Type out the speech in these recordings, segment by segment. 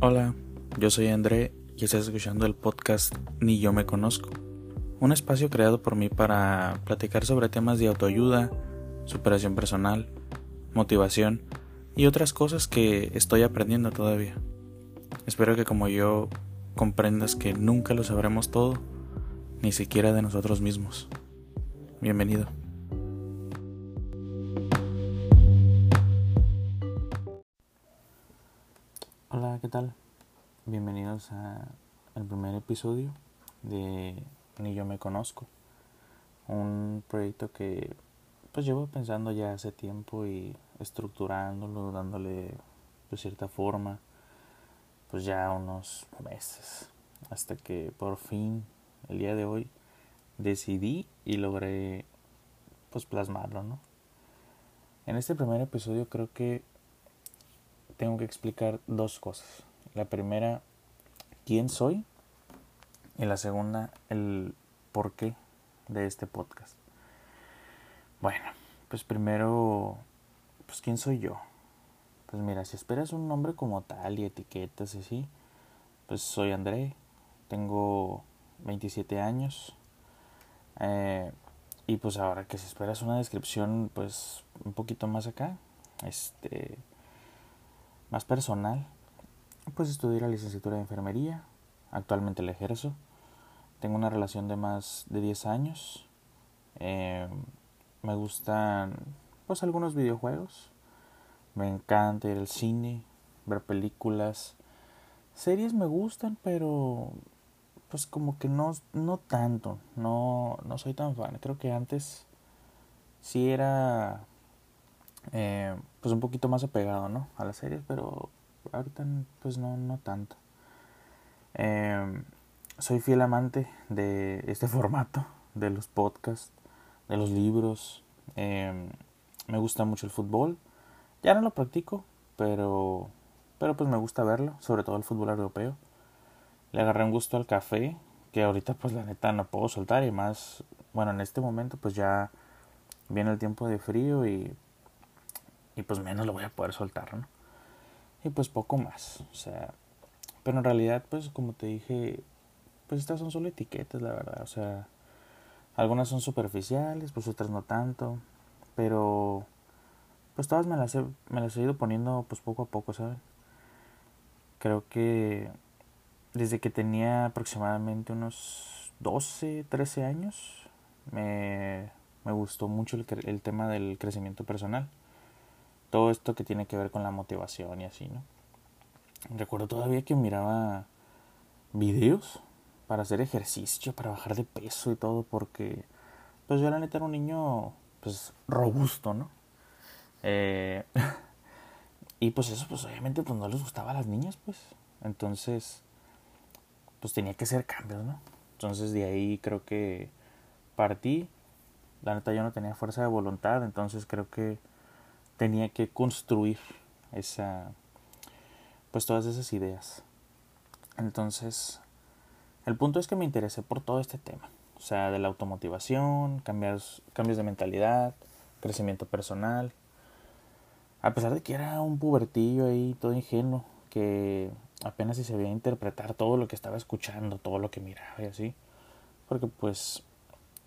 Hola, yo soy André y estás escuchando el podcast Ni yo me conozco, un espacio creado por mí para platicar sobre temas de autoayuda, superación personal, motivación y otras cosas que estoy aprendiendo todavía. Espero que como yo comprendas que nunca lo sabremos todo, ni siquiera de nosotros mismos. Bienvenido. ¿Qué tal? Bienvenidos al primer episodio de Ni yo me conozco. Un proyecto que pues llevo pensando ya hace tiempo y estructurándolo, dándole pues cierta forma, pues ya unos meses, hasta que por fin el día de hoy decidí y logré pues plasmarlo, ¿no? En este primer episodio creo que tengo que explicar dos cosas. La primera, quién soy. Y la segunda, el porqué de este podcast. Bueno, pues primero, pues quién soy yo. Pues mira, si esperas un nombre como tal y etiquetas y así, pues soy André, tengo 27 años. Eh, y pues ahora que si esperas una descripción, pues un poquito más acá, este, más personal, pues estudié la licenciatura de enfermería, actualmente la ejerzo, tengo una relación de más de 10 años, eh, me gustan pues algunos videojuegos, me encanta ir al cine, ver películas, series me gustan, pero pues como que no, no tanto, no, no soy tan fan, creo que antes sí era eh, pues un poquito más apegado, ¿no? A las series, pero ahorita pues no, no tanto. Eh, soy fiel amante de este formato, de los podcasts, de los libros. Eh, me gusta mucho el fútbol. Ya no lo practico, pero, pero pues me gusta verlo, sobre todo el fútbol europeo. Le agarré un gusto al café, que ahorita pues la neta no puedo soltar y más, bueno, en este momento pues ya viene el tiempo de frío y y pues menos lo voy a poder soltar, ¿no? Y pues poco más, o sea, pero en realidad pues como te dije, pues estas son solo etiquetas, la verdad, o sea, algunas son superficiales, pues otras no tanto, pero pues todas me las he, me las he ido poniendo pues poco a poco, ¿saben? Creo que desde que tenía aproximadamente unos 12, 13 años, me, me gustó mucho el, el tema del crecimiento personal todo esto que tiene que ver con la motivación y así, ¿no? Recuerdo todavía que miraba videos para hacer ejercicio, para bajar de peso y todo, porque pues yo la neta era un niño pues robusto, ¿no? Eh, y pues eso pues obviamente pues no les gustaba a las niñas, pues. Entonces pues tenía que hacer cambios, ¿no? Entonces de ahí creo que partí. La neta yo no tenía fuerza de voluntad, entonces creo que tenía que construir esa pues todas esas ideas. Entonces el punto es que me interesé por todo este tema. O sea de la automotivación cambios cambios de mentalidad crecimiento personal. A pesar de que era un pubertillo ahí todo ingenuo que apenas si sabía interpretar todo lo que estaba escuchando todo lo que miraba y así. Porque pues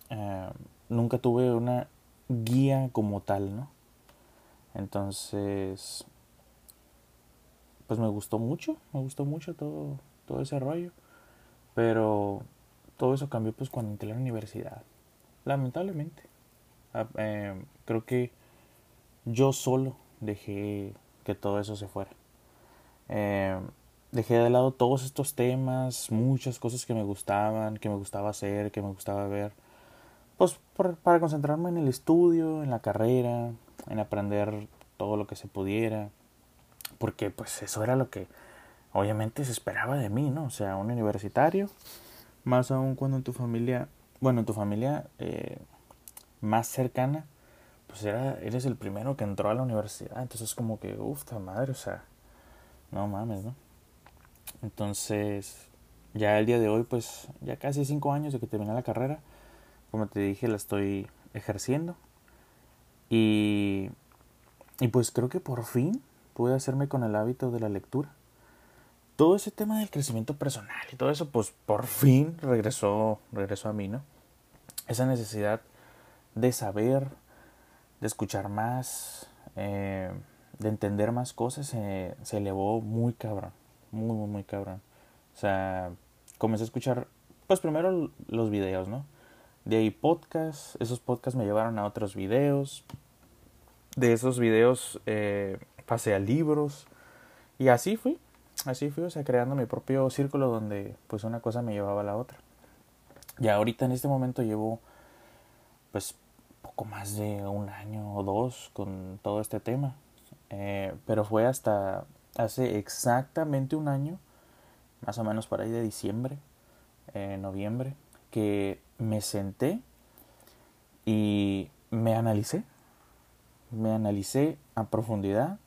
eh, nunca tuve una guía como tal no entonces, pues me gustó mucho, me gustó mucho todo, todo ese rollo. Pero todo eso cambió pues cuando entré a la universidad. Lamentablemente. Ah, em, creo que yo solo dejé que todo eso se fuera. Em, dejé de lado todos estos temas, muchas cosas que me gustaban, que me gustaba hacer, que me gustaba ver. Pues para concentrarme en el estudio, en la carrera, en aprender todo lo que se pudiera, porque pues eso era lo que obviamente se esperaba de mí, ¿no? O sea, un universitario, más aún cuando en tu familia, bueno, en tu familia eh, más cercana, pues era, eres el primero que entró a la universidad, entonces es como que, uff, madre, o sea, no mames, ¿no? Entonces, ya el día de hoy, pues ya casi cinco años de que terminé la carrera, como te dije, la estoy ejerciendo. Y, y pues creo que por fin pude hacerme con el hábito de la lectura. todo ese tema del crecimiento personal y todo eso, pues por fin regresó, regresó a mí, ¿no? Esa necesidad de saber, de escuchar más, eh, de entender más cosas, se elevó muy cabrón, muy, muy, muy cabrón. O sea, comencé a escuchar, pues primero los videos, ¿no? De ahí podcasts, esos podcasts me llevaron a otros videos, de esos videos eh, pasé a libros y así fui, así fui, o sea, creando mi propio círculo donde pues una cosa me llevaba a la otra. Y ahorita en este momento llevo pues poco más de un año o dos con todo este tema. Eh, pero fue hasta hace exactamente un año, más o menos por ahí de diciembre, eh, noviembre, que me senté y me analicé. Me analicé a profundidad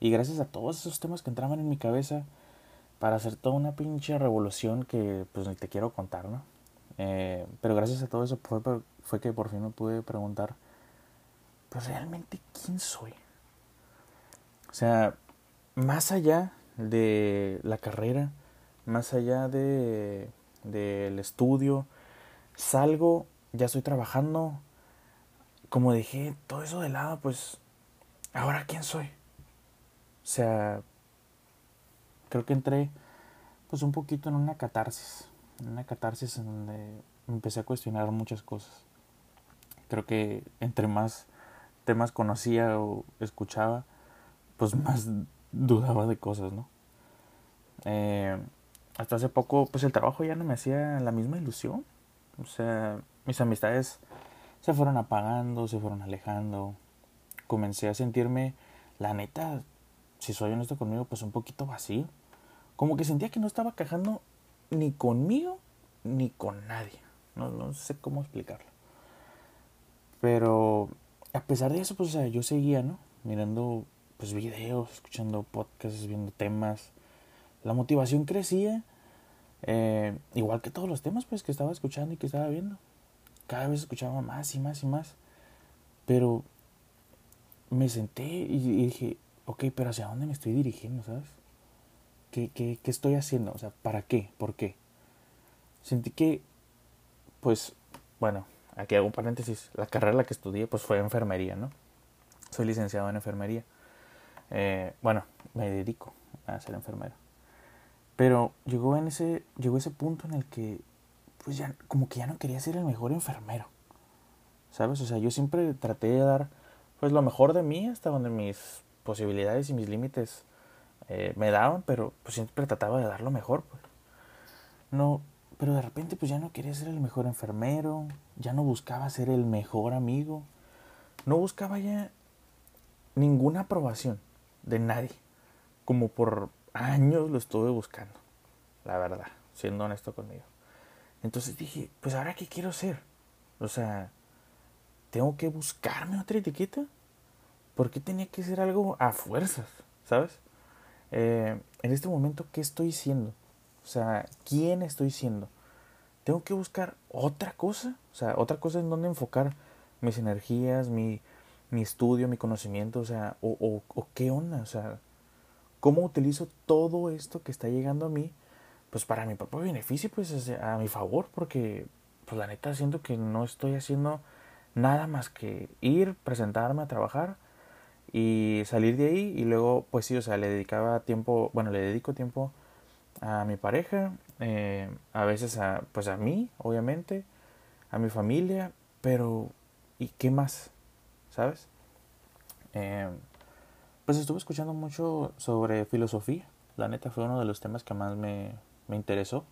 y gracias a todos esos temas que entraban en mi cabeza para hacer toda una pinche revolución que pues ni te quiero contar, ¿no? Eh, pero gracias a todo eso fue, que por fin me pude preguntar, pues realmente quién soy. O sea, más allá de la carrera, más allá de del estudio, salgo, ya estoy trabajando, como dejé todo eso de lado, pues ahora quién soy. O sea, creo que entré pues un poquito en una catarsis, en una catarsis en donde empecé a cuestionar muchas cosas. Creo que entre más temas conocía o escuchaba, pues más dudaba de cosas, ¿no? Eh, hasta hace poco, pues el trabajo ya no me hacía la misma ilusión. O sea, mis amistades se fueron apagando, se fueron alejando. Comencé a sentirme, la neta, si soy honesto conmigo, pues un poquito vacío. Como que sentía que no estaba cajando ni conmigo ni con nadie. No, no sé cómo explicarlo. Pero a pesar de eso, pues o sea, yo seguía, ¿no? Mirando pues videos, escuchando podcasts, viendo temas. La motivación crecía, eh, igual que todos los temas pues que estaba escuchando y que estaba viendo. Cada vez escuchaba más y más y más. Pero me senté y, dije, ok, pero ¿hacia dónde me estoy dirigiendo, sabes? ¿Qué, qué, qué estoy haciendo? O sea, ¿para qué? ¿Por qué? Sentí que, pues, bueno, aquí hago un paréntesis. La carrera la que estudié, pues fue enfermería, ¿no? Soy licenciado en enfermería. Eh, bueno, me dedico a ser enfermero. Pero llegó en ese, llegó ese punto en el que, pues ya, como que ya no quería ser el mejor enfermero. ¿Sabes? O sea, yo siempre traté de dar, pues lo mejor de mí hasta donde mis posibilidades y mis límites eh, me daban, pero pues siempre trataba de dar lo mejor, pues. No, pero de repente pues ya no quería ser el mejor enfermero, ya no buscaba ser el mejor amigo, no buscaba ya ninguna aprobación de nadie. Como por años lo estuve buscando, la verdad, siendo honesto conmigo. Entonces dije, pues ahora qué quiero ser. O sea, tengo que buscarme otra etiqueta. ¿Por qué tenía que ser algo a fuerzas? ¿Sabes? Eh, en este momento, ¿qué estoy siendo? O sea, ¿quién estoy siendo? Tengo que buscar otra cosa. O sea, otra cosa en donde enfocar mis energías, mi, mi estudio, mi conocimiento, o sea, o, qué onda, o sea, cómo utilizo todo esto que está llegando a mí, pues para mi propio beneficio, pues a mi favor, porque pues la neta siento que no estoy haciendo nada más que ir, presentarme a trabajar y salir de ahí y luego pues sí, o sea, le dedicaba tiempo, bueno, le dedico tiempo a mi pareja, eh, a veces a pues a mí, obviamente, a mi familia, pero ¿y qué más? ¿sabes? Eh, pues estuve escuchando mucho sobre filosofía. La neta fue uno de los temas que más me, me interesó.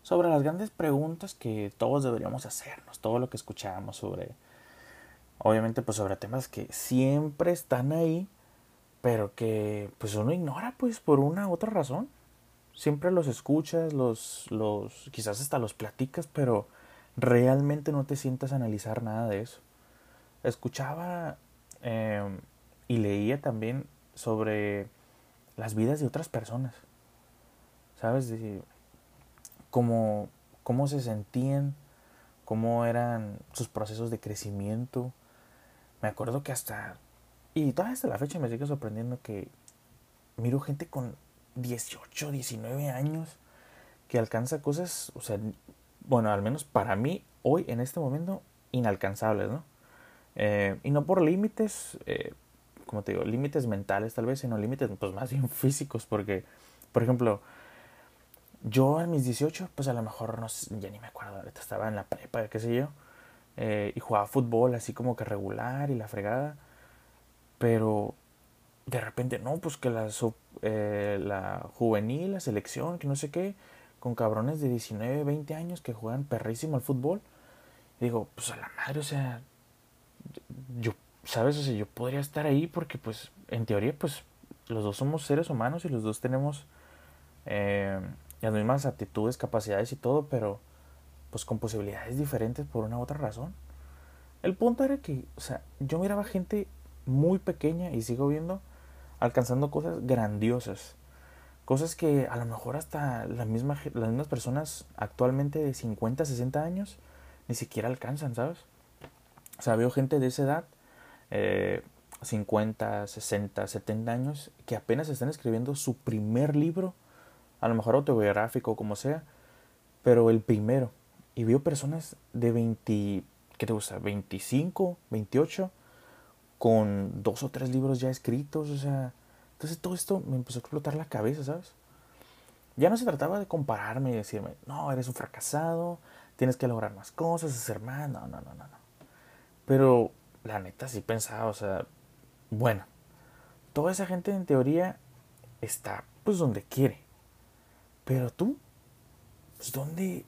Sobre las grandes preguntas que todos deberíamos hacernos, todo lo que escuchamos sobre, obviamente pues sobre temas que siempre están ahí, pero que pues uno ignora pues por una u otra razón. Siempre los escuchas, los, los, quizás hasta los platicas, pero realmente no te sientas a analizar nada de eso escuchaba em, y leía también sobre las vidas de otras personas. ¿Sabes? De cómo, cómo se sentían, cómo eran sus procesos de crecimiento. Me acuerdo que hasta, y todavía hasta la fecha me sigue sorprendiendo que miro gente con 18, 19 años que alcanza cosas, o sea, bueno, al menos para mí, hoy, en este momento, inalcanzables, ¿no? Eh, y no por límites, eh, como te digo, límites mentales tal vez, sino límites pues más bien físicos, porque, por ejemplo, yo a mis 18, pues a lo mejor no sé, ya ni me acuerdo, ahorita estaba en la prepa, qué sé yo, eh, y jugaba fútbol así como que regular y la fregada, pero de repente, no, pues que la, eh, la juvenil, la selección, que no sé qué, con cabrones de 19, 20 años que juegan perrísimo al fútbol. digo, pues a la madre, o sea, yo, ¿sabes? O sea, yo podría estar ahí porque, pues, en teoría, pues, los dos somos seres humanos y los dos tenemos eh, las mismas actitudes, capacidades y todo, pero, pues, con posibilidades diferentes por una u otra razón. El punto era que, o sea, yo miraba gente muy pequeña y sigo viendo alcanzando cosas grandiosas. Cosas que a lo mejor hasta la misma, las mismas personas actualmente de 50, 60 años ni siquiera alcanzan, ¿sabes? O sea, veo gente de esa edad, eh, 50, 60, 70 años, que apenas están escribiendo su primer libro, a lo mejor autobiográfico, como sea, pero el primero. Y veo personas de 20, ¿qué te gusta? 25, 28, con dos o tres libros ya escritos, o sea, entonces todo esto me empezó a explotar la cabeza, ¿sabes? Ya no se trataba de compararme y decirme, no, eres un fracasado, tienes que lograr más cosas, hacer más, no, no, no, no, no. Pero la neta sí pensaba, o sea, bueno, toda esa gente en teoría está pues donde quiere. Pero tú, pues dónde,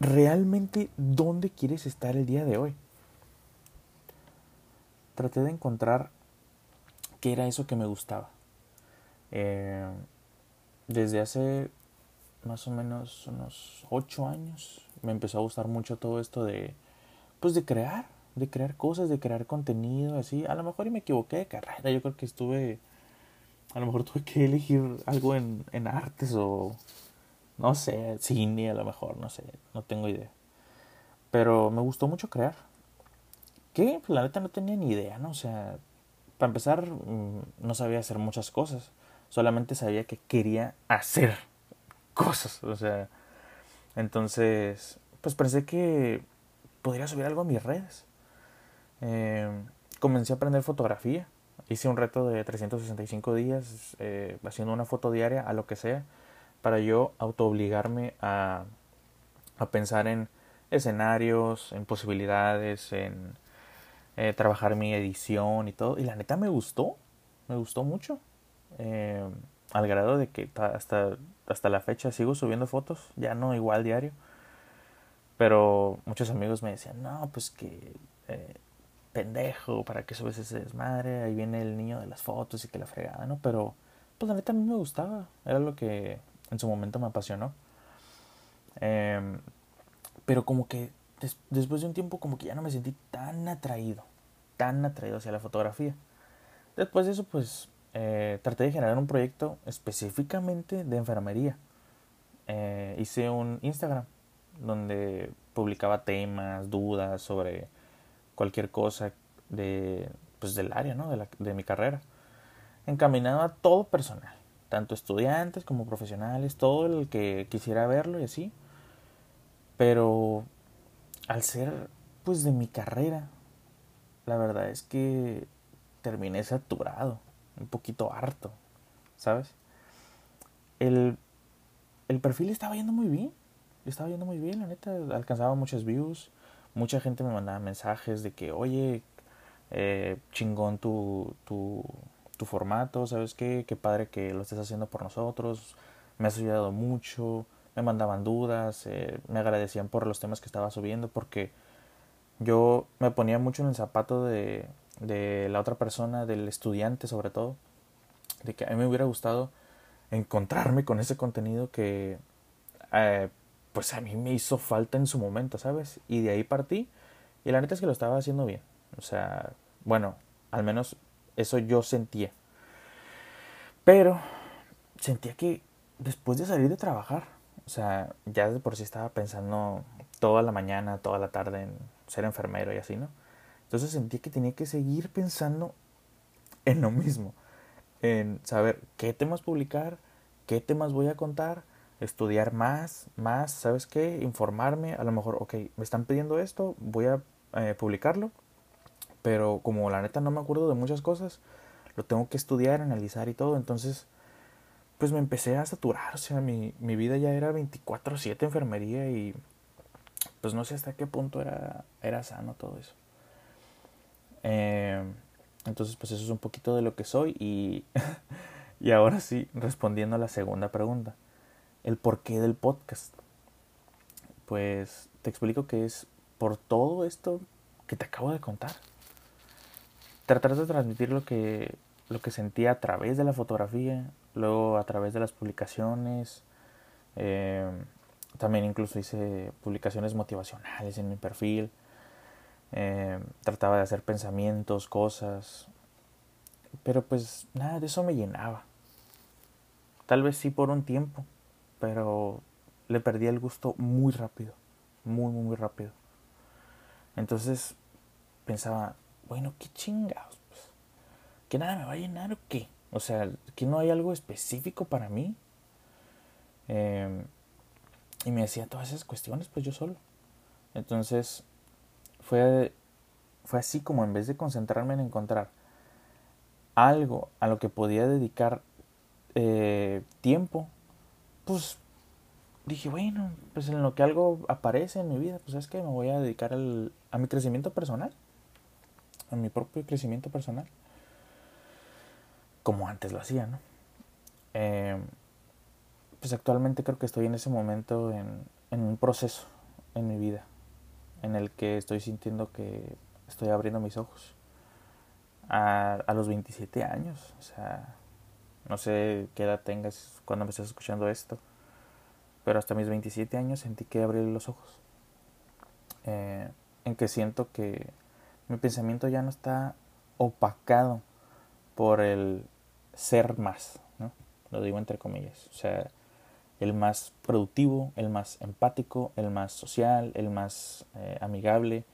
realmente, dónde quieres estar el día de hoy traté de encontrar qué era eso que me gustaba. Eh, desde hace más o menos unos ocho años me empezó a gustar mucho todo esto de, pues de crear, de crear cosas, de crear contenido, así. A lo mejor y me equivoqué de carrera, yo creo que estuve, a lo mejor tuve que elegir algo en, en artes o, no sé, cine a lo mejor, no sé, no tengo idea. Pero me gustó mucho crear que pues, la neta no tenía ni idea, ¿no? O sea, para empezar, mm, no sabía hacer muchas cosas. Solamente sabía que quería hacer cosas. O sea, entonces, pues pensé que podría subir algo a mis redes. Em, comencé a aprender fotografía. Hice un reto de 365 días eh, haciendo una foto diaria a lo que sea para yo autoobligarme a, a pensar en escenarios, en posibilidades, en eh, trabajar mi edición y todo. Y la neta me gustó, me gustó mucho. Eh, al grado de que hasta, hasta la fecha sigo subiendo fotos, ya no igual diario. Pero muchos amigos me decían, no, pues que eh, pendejo, ¿para qué subes ese desmadre? Ahí viene el niño de las fotos y que la fregada, ¿no? Pero pues la neta a mí me gustaba, era lo que en su momento me apasionó. Em, pero como que después de un tiempo como que ya no me sentí tan atraído, tan atraído hacia la fotografía. Después de eso, pues eh, traté de generar un proyecto específicamente de enfermería. Eh, hice un Instagram donde publicaba temas, dudas sobre cualquier cosa de, pues, del área, ¿no? de, la, de mi carrera. Encaminado a todo personal, tanto estudiantes como profesionales, todo el que quisiera verlo y así. Pero al ser pues de mi carrera, la verdad es que terminé saturado, un poquito harto, ¿sabes? El, el perfil estaba yendo muy bien, estaba yendo muy bien, la neta, alcanzaba muchas views, mucha gente me mandaba mensajes de que, oye, eh, chingón tu, tu, tu formato, ¿sabes qué? Qué padre que lo estés haciendo por nosotros, me has ayudado mucho, me mandaban dudas, eh, me agradecían por los temas que estaba subiendo, porque yo me ponía mucho en el zapato de, de la otra persona, del estudiante sobre todo, de que a mí me hubiera gustado encontrarme con ese contenido que eh, pues a mí me hizo falta en su momento, ¿sabes? Y de ahí partí y la neta es que lo estaba haciendo bien. O sea, bueno, al menos eso yo sentía. Pero sentía que después de salir de trabajar, o sea, ya de por sí estaba pensando toda la mañana, toda la tarde en ser enfermero y así, ¿no? Entonces sentí que tenía que seguir pensando en lo mismo, en saber qué temas publicar, qué temas voy a contar, estudiar más, más, ¿sabes qué? Informarme, a lo mejor, ok, me están pidiendo esto, voy a eh, publicarlo, pero como la neta no me acuerdo de muchas cosas, lo tengo que estudiar, analizar y todo, entonces pues me empecé a saturar, o sea, mi, mi vida ya era 24/7 enfermería y pues no sé hasta qué punto era, era sano todo eso. Eh, entonces pues eso es un poquito de lo que soy y, y ahora sí, respondiendo a la segunda pregunta, el porqué del podcast. Pues te explico que es por todo esto que te acabo de contar. Tratar de transmitir lo que, lo que sentía a través de la fotografía, luego a través de las publicaciones. Eh, también incluso hice publicaciones motivacionales en mi perfil. Eh, trataba de hacer pensamientos, cosas. Pero pues nada de eso me llenaba. Tal vez sí por un tiempo, pero le perdí el gusto muy rápido. Muy, muy, muy rápido. Entonces pensaba, bueno, qué chingados. Pues, que nada me va a llenar o qué. O sea, que no hay algo específico para mí. Em, y me decía todas esas cuestiones, pues yo solo. Entonces, fue, fue así como en vez de concentrarme en encontrar algo a lo que podía dedicar eh, tiempo, pues dije, bueno, pues en lo que algo aparece en mi vida, pues es que me voy a dedicar al, a mi crecimiento personal, a mi propio crecimiento personal como antes lo hacía, ¿no? Eh, pues actualmente creo que estoy en ese momento en, un proceso en mi vida en el que estoy sintiendo que estoy abriendo mis ojos a, a los 27 años, o sea, no sé qué edad tengas cuando me estés escuchando esto, pero hasta mis 27 años sentí que abrí los ojos, eh, en que siento que mi pensamiento ya no está opacado por el ser más, ¿no? Lo digo entre comillas. O sea, el más productivo, el más empático, el más social, el más eh, amigable,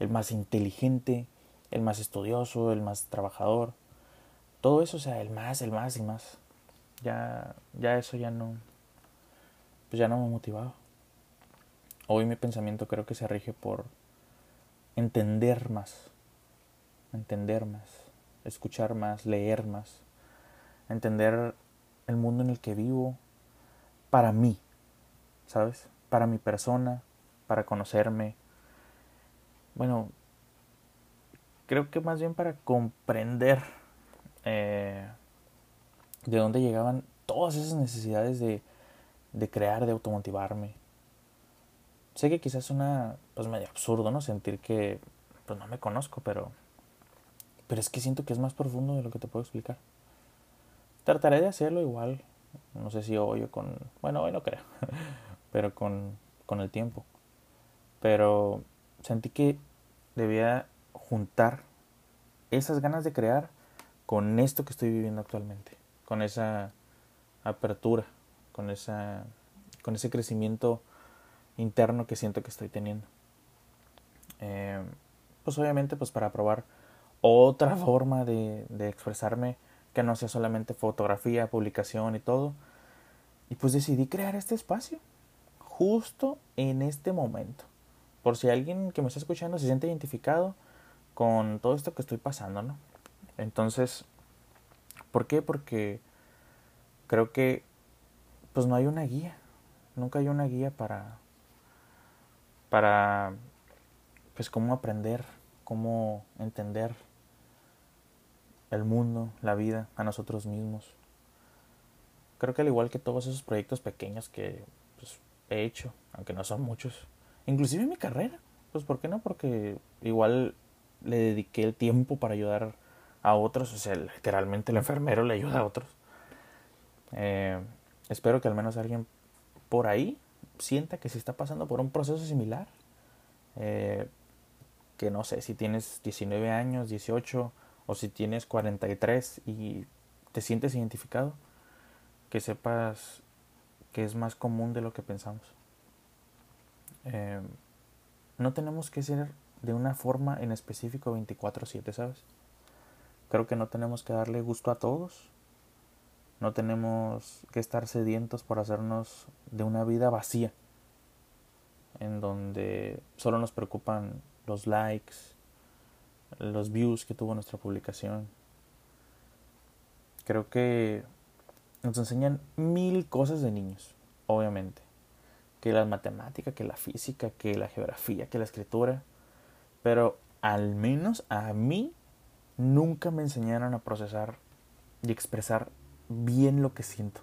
el más inteligente, el más estudioso, el más trabajador. Todo eso, o sea, el más, el más y más. Ya, ya eso ya no, pues ya no me motivaba. Hoy mi pensamiento creo que se rige por entender más, entender más, escuchar más, leer más, entender el mundo en el que vivo para mí, ¿sabes? Para mi persona, para conocerme. Bueno, creo que más bien para comprender eh, de dónde llegaban todas esas necesidades de, de crear, de automotivarme. Sé que quizás es una, pues medio absurdo, ¿no? Sentir que, pues no me conozco, pero, pero es que siento que es más profundo de lo que te puedo explicar. Trataré de hacerlo igual. No sé si hoy o con... Bueno, hoy no creo. Pero con, con el tiempo. Pero sentí que debía juntar esas ganas de crear con esto que estoy viviendo actualmente. Con esa apertura. Con, esa, con ese crecimiento interno que siento que estoy teniendo. Eh, pues obviamente pues para probar otra forma de, de expresarme que no sea solamente fotografía, publicación y todo. Y pues decidí crear este espacio, justo en este momento. Por si alguien que me está escuchando se siente identificado con todo esto que estoy pasando, ¿no? Entonces, ¿por qué? Porque creo que pues no hay una guía. Nunca hay una guía para para pues cómo aprender, cómo entender el mundo, la vida, a nosotros mismos. Creo que al igual que todos esos proyectos pequeños que pues, he hecho, aunque no son muchos, inclusive mi carrera, pues ¿por qué no? Porque igual le dediqué el tiempo para ayudar a otros, o sea, literalmente el enfermero le ayuda a otros. Eh, espero que al menos alguien por ahí sienta que se está pasando por un proceso similar. Eh, que no sé, si tienes 19 años, 18, o si tienes 43 y te sientes identificado, que sepas que es más común de lo que pensamos. Em, no tenemos que ser de una forma en específico 24/7, ¿sabes? Creo que no tenemos que darle gusto a todos. No tenemos que estar sedientos por hacernos de una vida vacía, en donde solo nos preocupan los likes, los views que tuvo nuestra publicación. Creo que nos enseñan mil cosas de niños, obviamente. Que la matemática, que la física, que la geografía, que la escritura. Pero al menos a mí nunca me enseñaron a procesar y expresar bien lo que siento.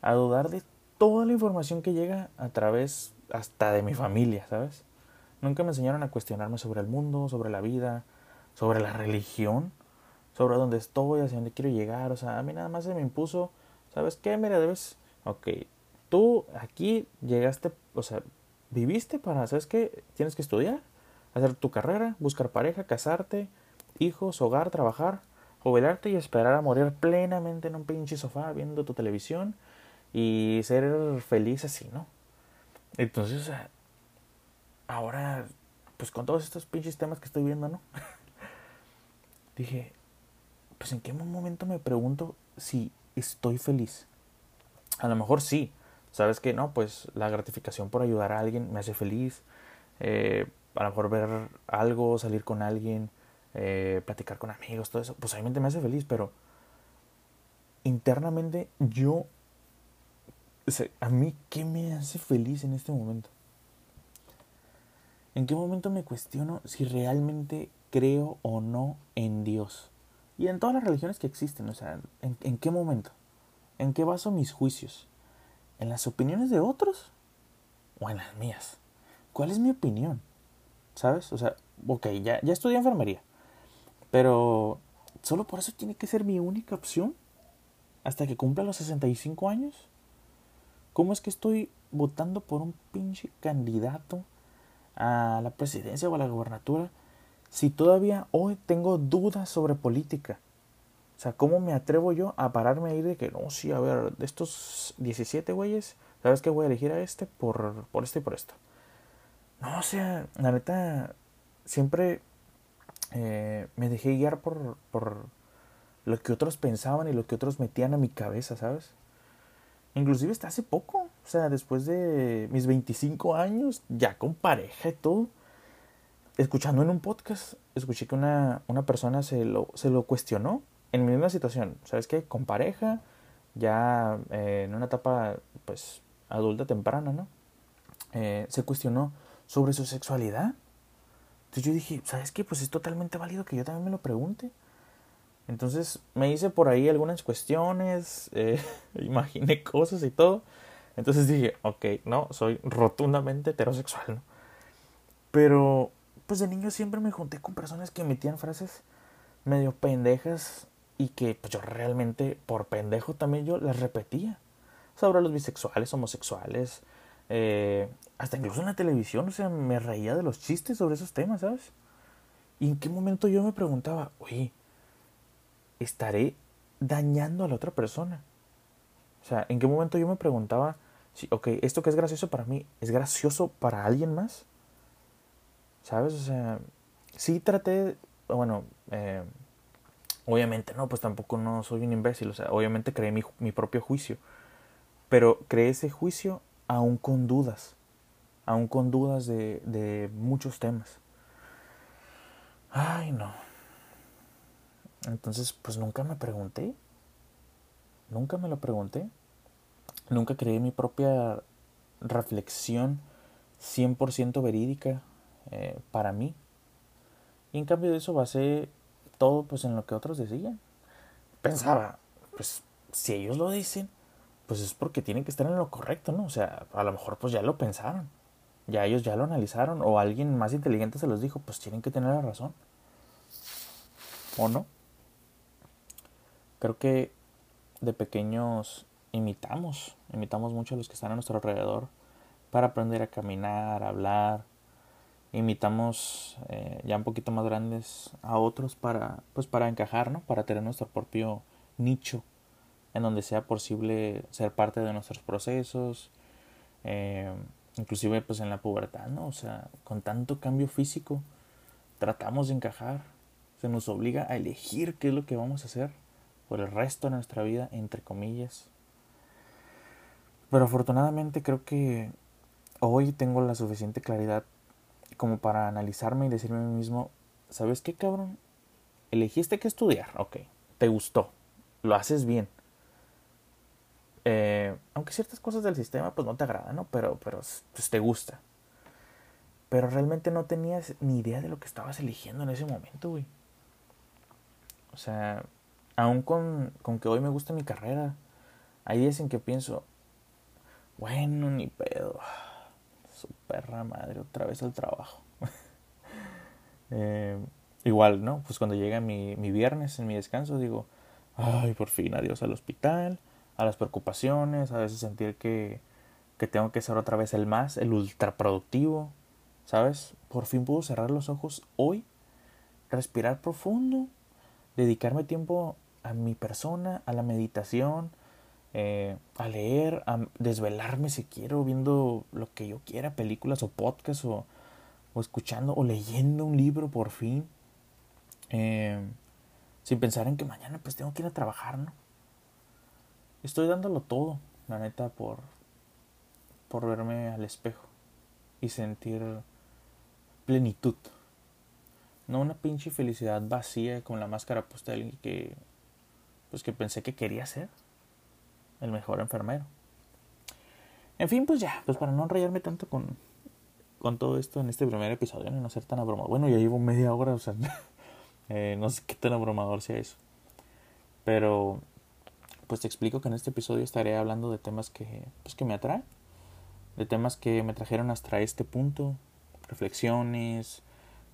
A dudar de toda la información que llega a través hasta de mi familia, ¿sabes? Nunca me enseñaron a cuestionarme sobre el mundo, sobre la vida, sobre la religión, sobre dónde estoy, hacia dónde quiero llegar. O sea, a mí nada más se me impuso, ¿sabes qué? Mira, debes, ok, tú aquí llegaste, o sea, viviste para, ¿sabes qué? Tienes que estudiar, hacer tu carrera, buscar pareja, casarte, hijos, hogar, trabajar, jubilarte y esperar a morir plenamente en un pinche sofá viendo tu televisión y ser feliz así, ¿no? Entonces, o ahora, pues con todos estos pinches temas que estoy viendo, ¿no? Dije, pues en qué momento me pregunto si estoy feliz. A lo mejor sí, sabes que no, pues la gratificación por ayudar a alguien me hace feliz. Eh, a lo mejor ver algo, salir con alguien, eh, platicar con amigos, todo eso, pues obviamente me hace feliz, pero internamente yo, a mí, ¿qué me hace feliz en este momento? ¿En qué momento me cuestiono si realmente creo o no en Dios? Y en todas las religiones que existen, o sea, ¿en, en qué momento? ¿En qué baso mis juicios? ¿En las opiniones de otros? ¿O en las mías? ¿Cuál es mi opinión? ¿Sabes? O sea, ok, ya, ya estudié enfermería. Pero solo por eso tiene que ser mi única opción hasta que cumpla los 65 años. ¿Cómo es que estoy votando por un pinche candidato a la presidencia o a la gobernatura si todavía hoy tengo dudas sobre política? O sea, ¿cómo me atrevo yo a pararme ahí de que, no, sí, a ver, de estos 17 güeyes, ¿sabes qué voy a elegir a este por, por esto y por esto? No, o sea, la neta, siempre eh, me dejé guiar por, por lo que otros pensaban y lo que otros metían a mi cabeza, ¿sabes? Inclusive hasta hace poco, o sea, después de mis 25 años, ya con pareja y todo, escuchando en un podcast, escuché que una, una persona se lo, se lo cuestionó en mi misma situación, ¿sabes qué? Con pareja, ya eh, en una etapa, pues, adulta temprana, ¿no? Eh, se cuestionó sobre su sexualidad entonces yo dije, ¿sabes qué? Pues es totalmente válido que yo también me lo pregunte. Entonces me hice por ahí algunas cuestiones, eh, imaginé cosas y todo. Entonces dije, ok, no, soy rotundamente heterosexual, ¿no? Pero, pues de niño siempre me junté con personas que metían frases medio pendejas y que pues yo realmente, por pendejo también yo las repetía. Sobre los bisexuales, homosexuales, eh, hasta incluso en la televisión, o sea, me reía de los chistes sobre esos temas, ¿sabes? Y en qué momento yo me preguntaba, oye, ¿estaré dañando a la otra persona? O sea, ¿en qué momento yo me preguntaba, si, ok, esto que es gracioso para mí, ¿es gracioso para alguien más? ¿Sabes? O sea, sí traté, bueno, eh, obviamente no, pues tampoco no soy un imbécil, o sea, obviamente creé mi, mi propio juicio, pero creé ese juicio aún con dudas, aún con dudas de, de muchos temas. Ay, no. Entonces, pues nunca me pregunté. Nunca me lo pregunté. Nunca creé mi propia reflexión 100% verídica eh, para mí. Y en cambio de eso basé todo pues en lo que otros decían. Pensaba, pues si ellos lo dicen, pues es porque tienen que estar en lo correcto, ¿no? O sea, a lo mejor pues ya lo pensaron, ya ellos ya lo analizaron, o alguien más inteligente se los dijo, pues tienen que tener la razón. ¿O no? Creo que de pequeños imitamos, imitamos mucho a los que están a nuestro alrededor para aprender a caminar, a hablar. Imitamos eh, ya un poquito más grandes a otros para, pues para encajar, ¿no? Para tener nuestro propio nicho en donde sea posible ser parte de nuestros procesos, eh, inclusive pues en la pubertad, ¿no? O sea, con tanto cambio físico, tratamos de encajar, se nos obliga a elegir qué es lo que vamos a hacer por el resto de nuestra vida, entre comillas. Pero afortunadamente creo que hoy tengo la suficiente claridad como para analizarme y decirme a mí mismo, ¿sabes qué cabrón? Elegiste que estudiar, ok, te gustó, lo haces bien. Eh, aunque ciertas cosas del sistema pues no te agradan, ¿no? Pero, pero pues, te gusta. Pero realmente no tenías ni idea de lo que estabas eligiendo en ese momento, güey. O sea, aún con, con que hoy me gusta mi carrera, hay días en que pienso, bueno, ni pedo. Su perra madre, otra vez al trabajo. eh, igual, ¿no? Pues cuando llega mi, mi viernes en mi descanso, digo, ay, por fin, adiós al hospital, a las preocupaciones, a veces sentir que, que tengo que ser otra vez el más, el ultra productivo, ¿sabes? Por fin puedo cerrar los ojos hoy, respirar profundo, dedicarme tiempo a mi persona, a la meditación, eh, a leer, a desvelarme si quiero, viendo lo que yo quiera, películas o podcasts o, o escuchando o leyendo un libro por fin. Eh, sin pensar en que mañana pues tengo que ir a trabajar, ¿no? Estoy dándolo todo, la neta, por, por verme al espejo y sentir plenitud. No una pinche felicidad vacía con la máscara puesta de alguien que, pues que pensé que quería ser el mejor enfermero. En fin, pues ya, pues para no enrollarme tanto con, con todo esto en este primer episodio, no ser tan abrumador. Bueno, ya llevo media hora, o sea, eh, no sé qué tan abrumador sea eso. Pero, pues te explico que en este episodio estaré hablando de temas que, pues, que me atraen, de temas que me trajeron hasta este punto, reflexiones,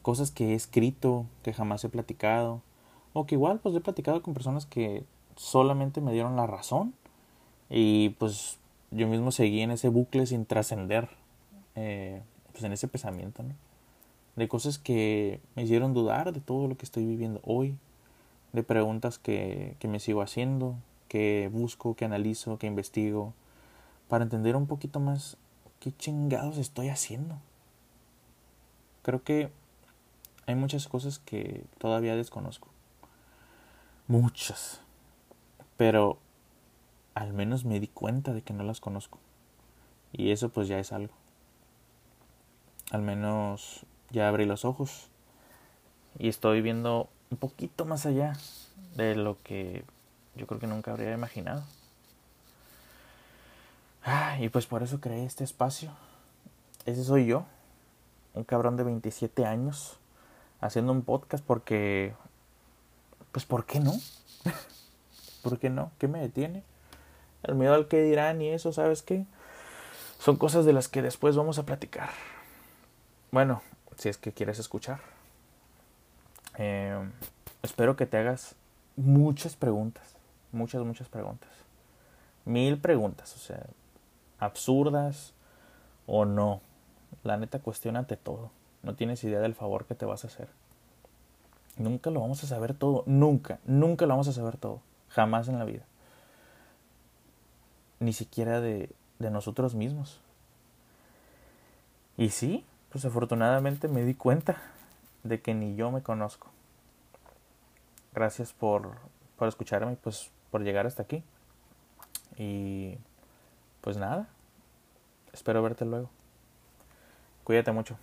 cosas que he escrito, que jamás he platicado, o que igual pues he platicado con personas que solamente me dieron la razón y pues yo mismo seguí en ese bucle sin trascender, eh, pues en ese pensamiento. De cosas que me hicieron dudar de todo lo que estoy viviendo hoy, de preguntas que, que me sigo haciendo, que busco, que analizo, que investigo, para entender un poquito más qué chingados estoy haciendo. Creo que hay muchas cosas que todavía desconozco. Muchas. Pero al menos me di cuenta de que no las conozco. Y eso pues ya es algo. Al menos ya abrí los ojos y estoy viendo un poquito más allá de lo que yo creo que nunca habría imaginado. Ah, y pues por eso creé este espacio. Ese soy yo, un cabrón de 27 años, haciendo un podcast porque... Pues ¿por qué no? ¿Por qué no? ¿Qué me detiene? el miedo al que dirán y eso, ¿sabes qué? Son cosas de las que después vamos a platicar. Bueno, si es que quieres escuchar. Eh, espero que te hagas muchas preguntas, muchas, muchas preguntas. Mil preguntas, o sea, absurdas o no. La neta, cuestionate todo. No tienes idea del favor que te vas a hacer. Nunca lo vamos a saber todo. Nunca, nunca lo vamos a saber todo. Jamás en la vida ni siquiera de, de nosotros mismos. Y sí, pues afortunadamente me di cuenta de que ni yo me conozco. Gracias por, por escucharme, pues por llegar hasta aquí. Y pues nada, espero verte luego. Cuídate mucho.